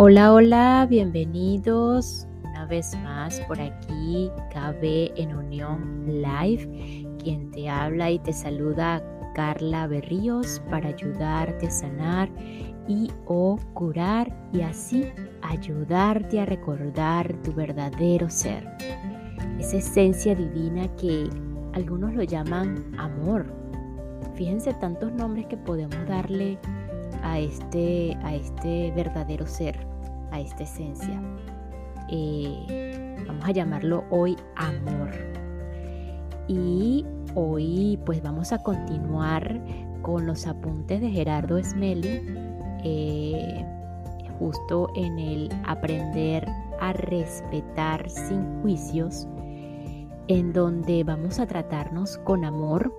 Hola, hola, bienvenidos una vez más por aquí, KB en Unión Live, quien te habla y te saluda Carla Berríos para ayudarte a sanar y o curar y así ayudarte a recordar tu verdadero ser. Esa esencia divina que algunos lo llaman amor. Fíjense tantos nombres que podemos darle a este, a este verdadero ser, a esta esencia. Eh, vamos a llamarlo hoy amor. Y hoy pues vamos a continuar con los apuntes de Gerardo Smelly, eh, justo en el aprender a respetar sin juicios, en donde vamos a tratarnos con amor,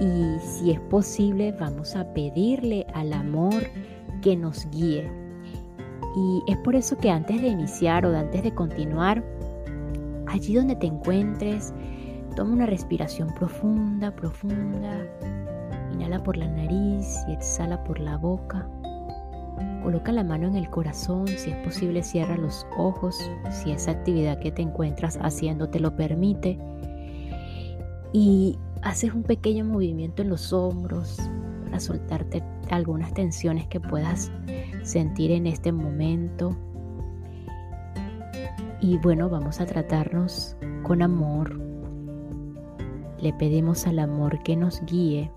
y si es posible vamos a pedirle al amor que nos guíe. Y es por eso que antes de iniciar o antes de continuar, allí donde te encuentres, toma una respiración profunda, profunda. Inhala por la nariz y exhala por la boca. Coloca la mano en el corazón, si es posible cierra los ojos, si esa actividad que te encuentras haciendo te lo permite. Y haces un pequeño movimiento en los hombros para soltarte algunas tensiones que puedas sentir en este momento. Y bueno, vamos a tratarnos con amor. Le pedimos al amor que nos guíe.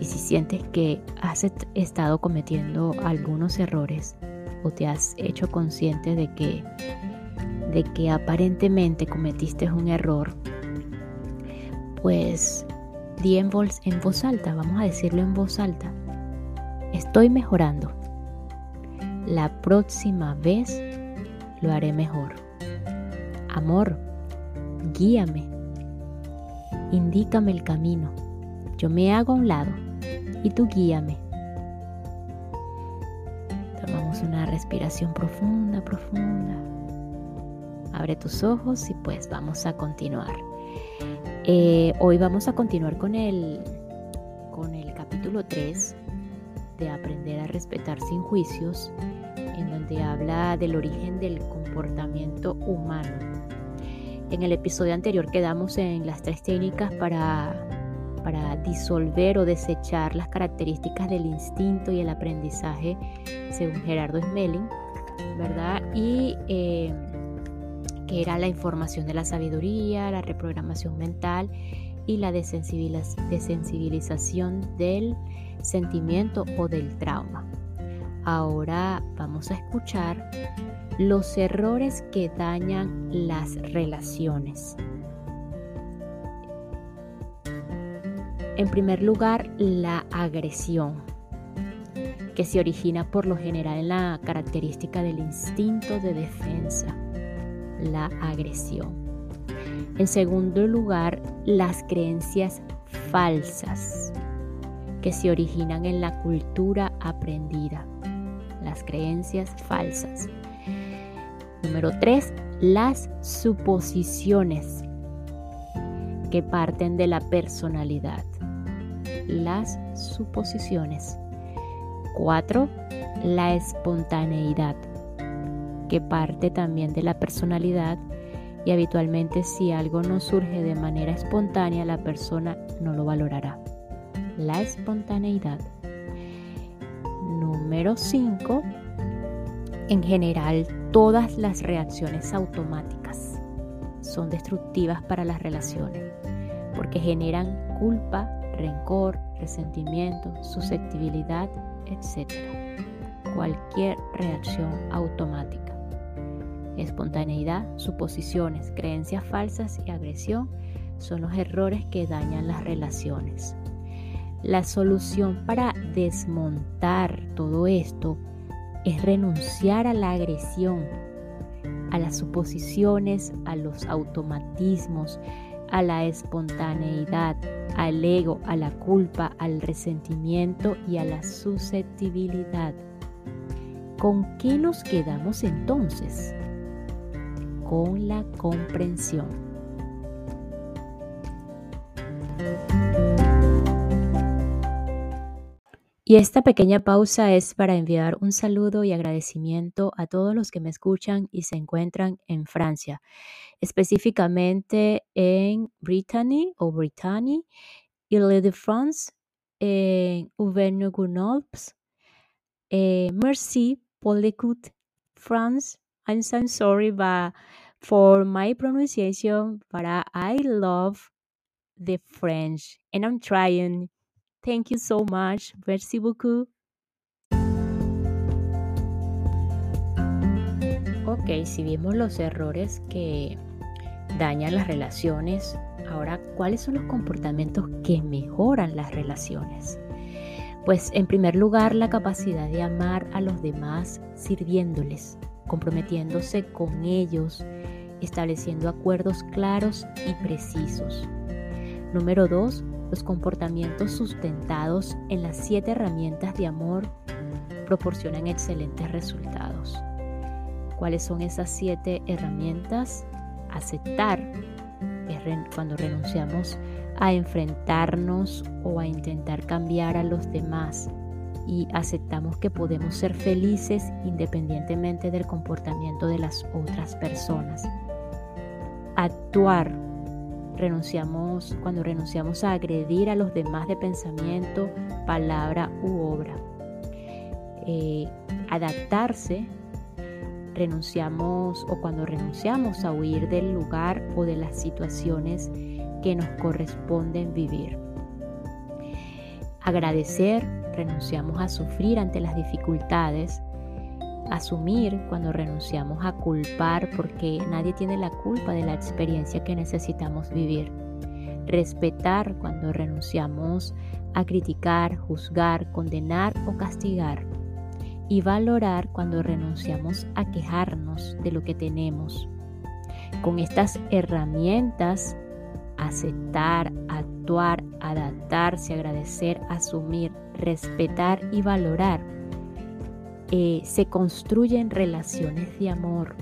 Y si sientes que has estado cometiendo algunos errores o te has hecho consciente de que de que aparentemente cometiste un error, pues di en voz, en voz alta, vamos a decirlo en voz alta. Estoy mejorando. La próxima vez lo haré mejor. Amor, guíame. Indícame el camino. Yo me hago a un lado y tú guíame. Tomamos una respiración profunda, profunda. Abre tus ojos y pues vamos a continuar. Eh, hoy vamos a continuar con el, con el capítulo 3 de Aprender a respetar sin juicios, en donde habla del origen del comportamiento humano. En el episodio anterior quedamos en las tres técnicas para, para disolver o desechar las características del instinto y el aprendizaje, según Gerardo Smelling, ¿verdad? Y eh, que era la información de la sabiduría, la reprogramación mental y la desensibilización del sentimiento o del trauma. Ahora vamos a escuchar los errores que dañan las relaciones. En primer lugar, la agresión, que se origina por lo general en la característica del instinto de defensa la agresión. En segundo lugar, las creencias falsas que se originan en la cultura aprendida. Las creencias falsas. Número tres, las suposiciones que parten de la personalidad. Las suposiciones. Cuatro, la espontaneidad que parte también de la personalidad y habitualmente si algo no surge de manera espontánea la persona no lo valorará. La espontaneidad. Número 5. En general, todas las reacciones automáticas son destructivas para las relaciones porque generan culpa, rencor, resentimiento, susceptibilidad, etc. Cualquier reacción automática espontaneidad, suposiciones, creencias falsas y agresión son los errores que dañan las relaciones. La solución para desmontar todo esto es renunciar a la agresión, a las suposiciones, a los automatismos, a la espontaneidad, al ego, a la culpa, al resentimiento y a la susceptibilidad. ¿Con qué nos quedamos entonces? Con la comprensión. Y esta pequeña pausa es para enviar un saludo y agradecimiento a todos los que me escuchan y se encuentran en Francia, específicamente en Brittany o Brittany, Ile-de-France, en Auvergne-Rhône-Alpes. Eh, merci pour l'écoute, France. I'm so sorry but for my pronunciation, but I love the French and I'm trying. Thank you so much. Merci beaucoup. Ok, si vimos los errores que dañan las relaciones, ahora, ¿cuáles son los comportamientos que mejoran las relaciones? Pues en primer lugar, la capacidad de amar a los demás sirviéndoles, comprometiéndose con ellos, estableciendo acuerdos claros y precisos. Número dos, los comportamientos sustentados en las siete herramientas de amor proporcionan excelentes resultados. ¿Cuáles son esas siete herramientas? Aceptar, es cuando renunciamos a enfrentarnos o a intentar cambiar a los demás y aceptamos que podemos ser felices independientemente del comportamiento de las otras personas. Actuar renunciamos, cuando renunciamos a agredir a los demás de pensamiento, palabra u obra. Eh, adaptarse, renunciamos o cuando renunciamos a huir del lugar o de las situaciones que nos corresponden vivir. Agradecer, renunciamos a sufrir ante las dificultades, asumir cuando renunciamos a culpar porque nadie tiene la culpa de la experiencia que necesitamos vivir. Respetar cuando renunciamos a criticar, juzgar, condenar o castigar. Y valorar cuando renunciamos a quejarnos de lo que tenemos. Con estas herramientas, aceptar, actuar, adaptarse, agradecer, asumir, respetar y valorar eh, se construyen relaciones de amor,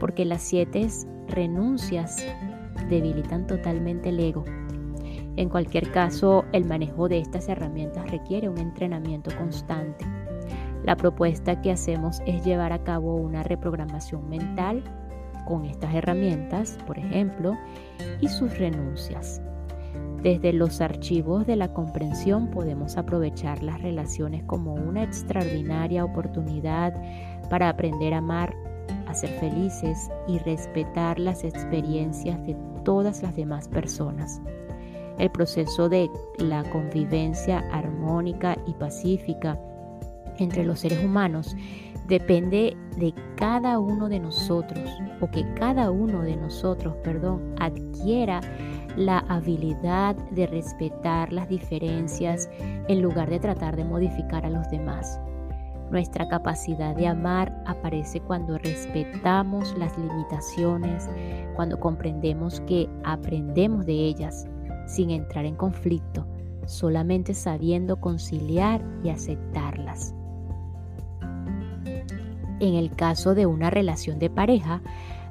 porque las siete renuncias debilitan totalmente el ego. En cualquier caso, el manejo de estas herramientas requiere un entrenamiento constante. La propuesta que hacemos es llevar a cabo una reprogramación mental con estas herramientas, por ejemplo, y sus renuncias. Desde los archivos de la comprensión podemos aprovechar las relaciones como una extraordinaria oportunidad para aprender a amar, a ser felices y respetar las experiencias de todas las demás personas. El proceso de la convivencia armónica y pacífica entre los seres humanos depende de cada uno de nosotros o que cada uno de nosotros, perdón, adquiera la habilidad de respetar las diferencias en lugar de tratar de modificar a los demás. Nuestra capacidad de amar aparece cuando respetamos las limitaciones, cuando comprendemos que aprendemos de ellas sin entrar en conflicto, solamente sabiendo conciliar y aceptarlas. En el caso de una relación de pareja,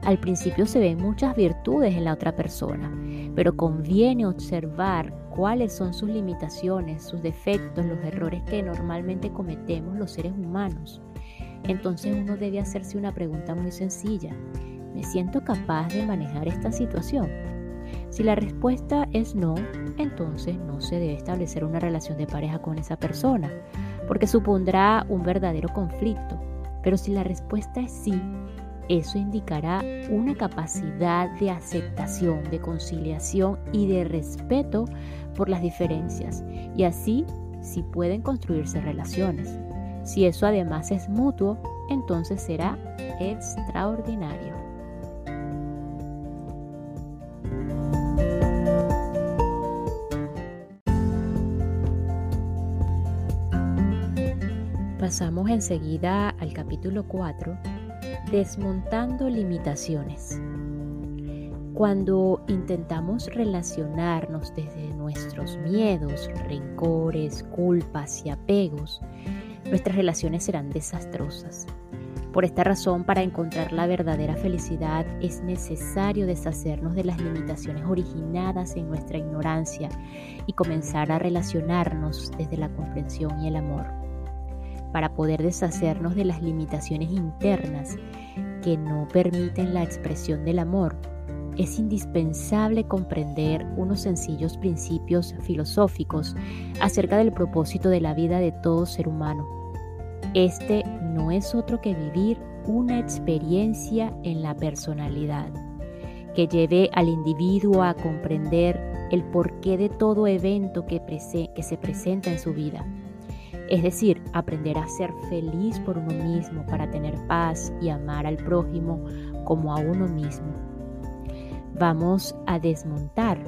al principio se ven muchas virtudes en la otra persona, pero conviene observar cuáles son sus limitaciones, sus defectos, los errores que normalmente cometemos los seres humanos. Entonces uno debe hacerse una pregunta muy sencilla. ¿Me siento capaz de manejar esta situación? Si la respuesta es no, entonces no se debe establecer una relación de pareja con esa persona, porque supondrá un verdadero conflicto. Pero si la respuesta es sí, eso indicará una capacidad de aceptación, de conciliación y de respeto por las diferencias. Y así, si pueden construirse relaciones. Si eso además es mutuo, entonces será extraordinario. Pasamos enseguida al capítulo 4 Desmontando limitaciones. Cuando intentamos relacionarnos desde nuestros miedos, rencores, culpas y apegos, nuestras relaciones serán desastrosas. Por esta razón, para encontrar la verdadera felicidad es necesario deshacernos de las limitaciones originadas en nuestra ignorancia y comenzar a relacionarnos desde la comprensión y el amor. Para poder deshacernos de las limitaciones internas que no permiten la expresión del amor, es indispensable comprender unos sencillos principios filosóficos acerca del propósito de la vida de todo ser humano este no es otro que vivir una experiencia en la personalidad, que lleve al individuo a comprender el porqué de todo evento que, que se presenta en su vida. Es decir, aprender a ser feliz por uno mismo para tener paz y amar al prójimo como a uno mismo. Vamos a desmontar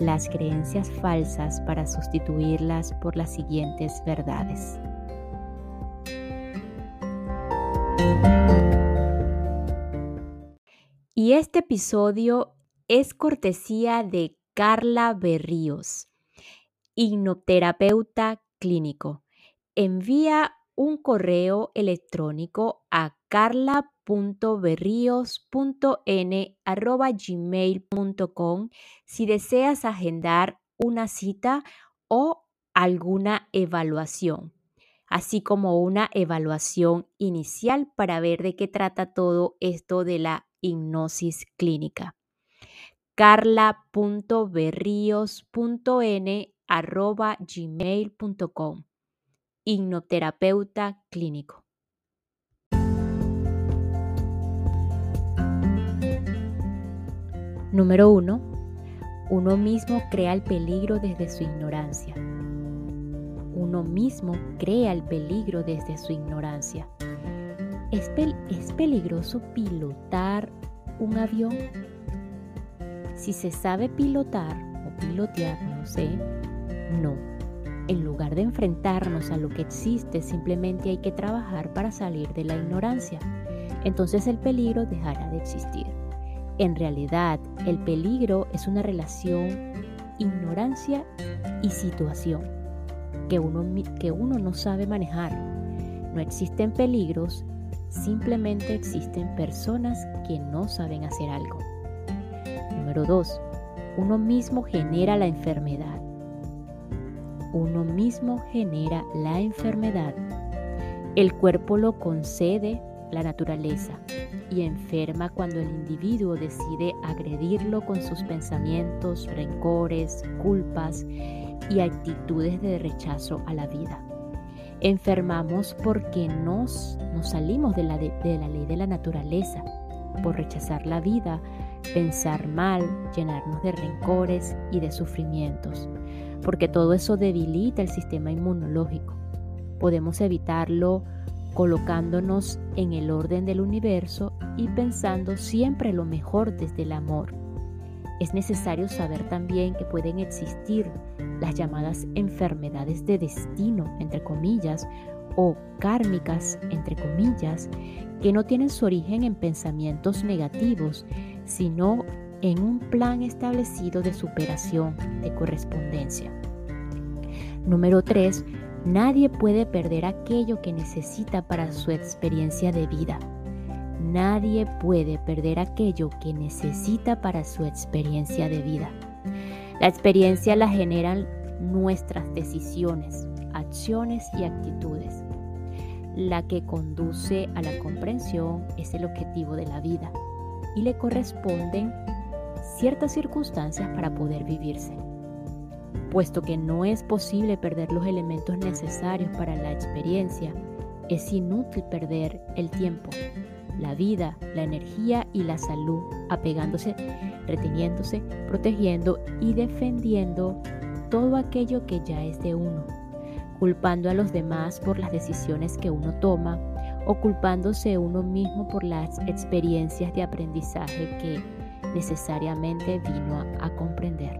las creencias falsas para sustituirlas por las siguientes verdades. Y este episodio es cortesía de Carla Berríos, hipnoterapeuta clínico. Envía un correo electrónico a carla.berrios.n.gmail.com si deseas agendar una cita o alguna evaluación así como una evaluación inicial para ver de qué trata todo esto de la hipnosis clínica. carla.berrios.n.gmail.com Hipnoterapeuta clínico. Número 1. Uno mismo crea el peligro desde su ignorancia uno mismo crea el peligro desde su ignorancia. ¿Es, ¿Es, peligroso pilotar un avión? Si se sabe pilotar o pilotear, no sé, no. En lugar de enfrentarnos a lo que existe, simplemente hay que trabajar para salir de la ignorancia. Entonces el peligro dejará de existir. En realidad, el peligro es una relación ignorancia y situación que uno, que uno no sabe manejar. No existen peligros, simplemente existen personas que no saben hacer algo. Número 2. Uno mismo genera la enfermedad. Uno mismo genera la enfermedad. El cuerpo lo concede la naturaleza y enferma cuando el individuo decide agredirlo con sus pensamientos, rencores, culpas y actitudes de rechazo a la vida. Enfermamos porque nos, nos salimos de la, de, la ley de la naturaleza, por rechazar la vida, pensar mal, llenarnos de rencores y de sufrimientos, porque todo eso debilita el sistema inmunológico. Podemos evitarlo colocándonos en el orden del universo y pensando siempre lo mejor desde el amor es necesario saber también que pueden existir las llamadas enfermedades de destino, entre comillas, o kármicas, entre comillas, que no tienen su origen en pensamientos negativos, sino en un plan establecido de superación, de correspondencia. Número 3. Nadie puede perder aquello que necesita para su experiencia de vida. Nadie puede perder aquello que necesita para su experiencia de vida. La experiencia la generan nuestras decisiones, acciones y actitudes. La que conduce a la comprensión es el objetivo de la vida y le corresponden ciertas circunstancias para poder vivirse. Puesto que no es posible perder los elementos necesarios para la experiencia, es inútil perder el tiempo, la vida, la energía y la salud, apegándose, reteniéndose, protegiendo y defendiendo todo aquello que ya es de uno, culpando a los demás por las decisiones que uno toma o uno mismo por las experiencias de aprendizaje que necesariamente vino a comprender.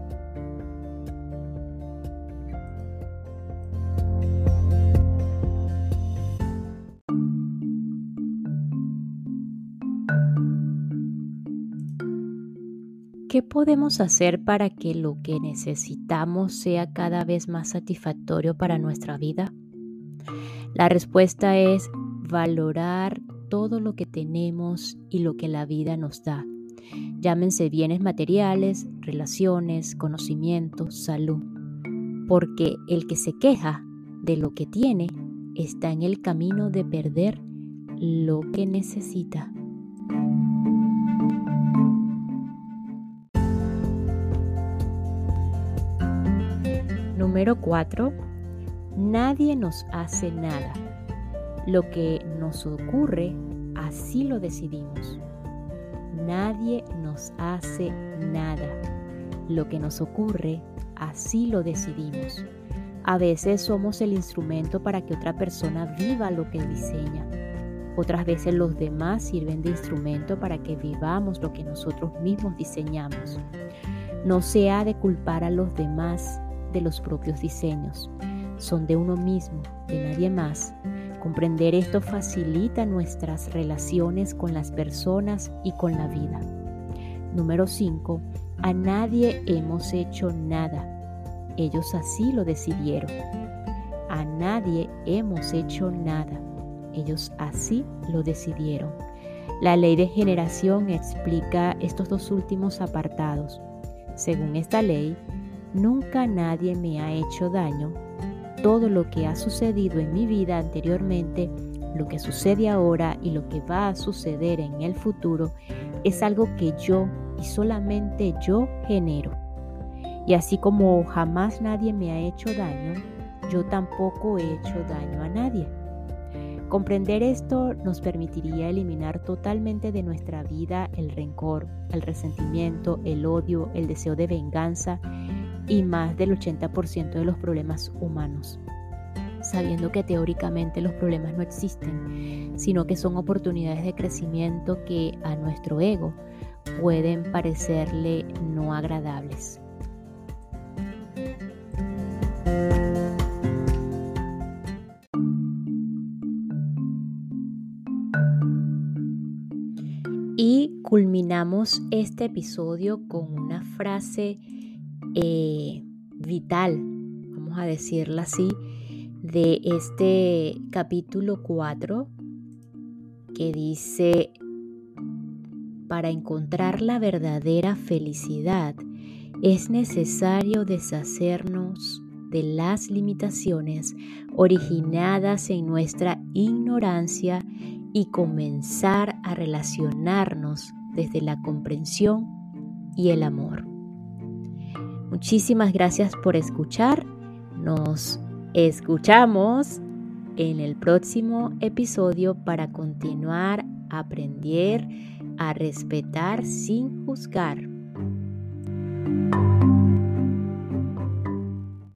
¿Qué podemos hacer para que lo que necesitamos sea cada vez más satisfactorio para nuestra vida? La respuesta es valorar todo lo que tenemos y lo que la vida nos da. Llámense bienes materiales, relaciones, conocimientos, salud. Porque el que se queja de lo que tiene está en el camino de perder lo que necesita. Número 4. Nadie nos hace nada. Lo que nos ocurre, así lo decidimos. Nadie nos hace nada. Lo que nos ocurre, así lo decidimos. A veces somos el instrumento para que otra persona viva lo que diseña. Otras veces los demás sirven de instrumento para que vivamos lo que nosotros mismos diseñamos. No se ha de culpar a los demás de los propios diseños. Son de uno mismo, de nadie más. Comprender esto facilita nuestras relaciones con las personas y con la vida. Número 5. A nadie hemos hecho nada. Ellos así lo decidieron. A nadie hemos hecho nada. Ellos así lo decidieron. La ley de generación explica estos dos últimos apartados. Según esta ley, nunca nadie me ha hecho daño todo lo que ha sucedido en mi vida anteriormente, lo que sucede ahora y lo que va a suceder en el futuro es algo que yo y solamente yo genero. Y así como jamás nadie me ha hecho daño, yo tampoco he hecho daño a nadie. Comprender esto nos permitiría eliminar totalmente de nuestra vida el rencor, el resentimiento, el odio, el deseo de venganza y más del 80% de los problemas humanos, sabiendo que teóricamente los problemas no existen, sino que son oportunidades de crecimiento que a nuestro ego pueden parecerle no agradables. Y culminamos este episodio con una frase eh, vital, vamos a decirlo así, de este capítulo 4 que dice, para encontrar la verdadera felicidad es necesario deshacernos de las limitaciones originadas en nuestra ignorancia y comenzar a relacionarnos desde la comprensión y el amor. Muchísimas gracias por escuchar. Nos escuchamos en el próximo episodio para continuar a aprender a respetar sin juzgar.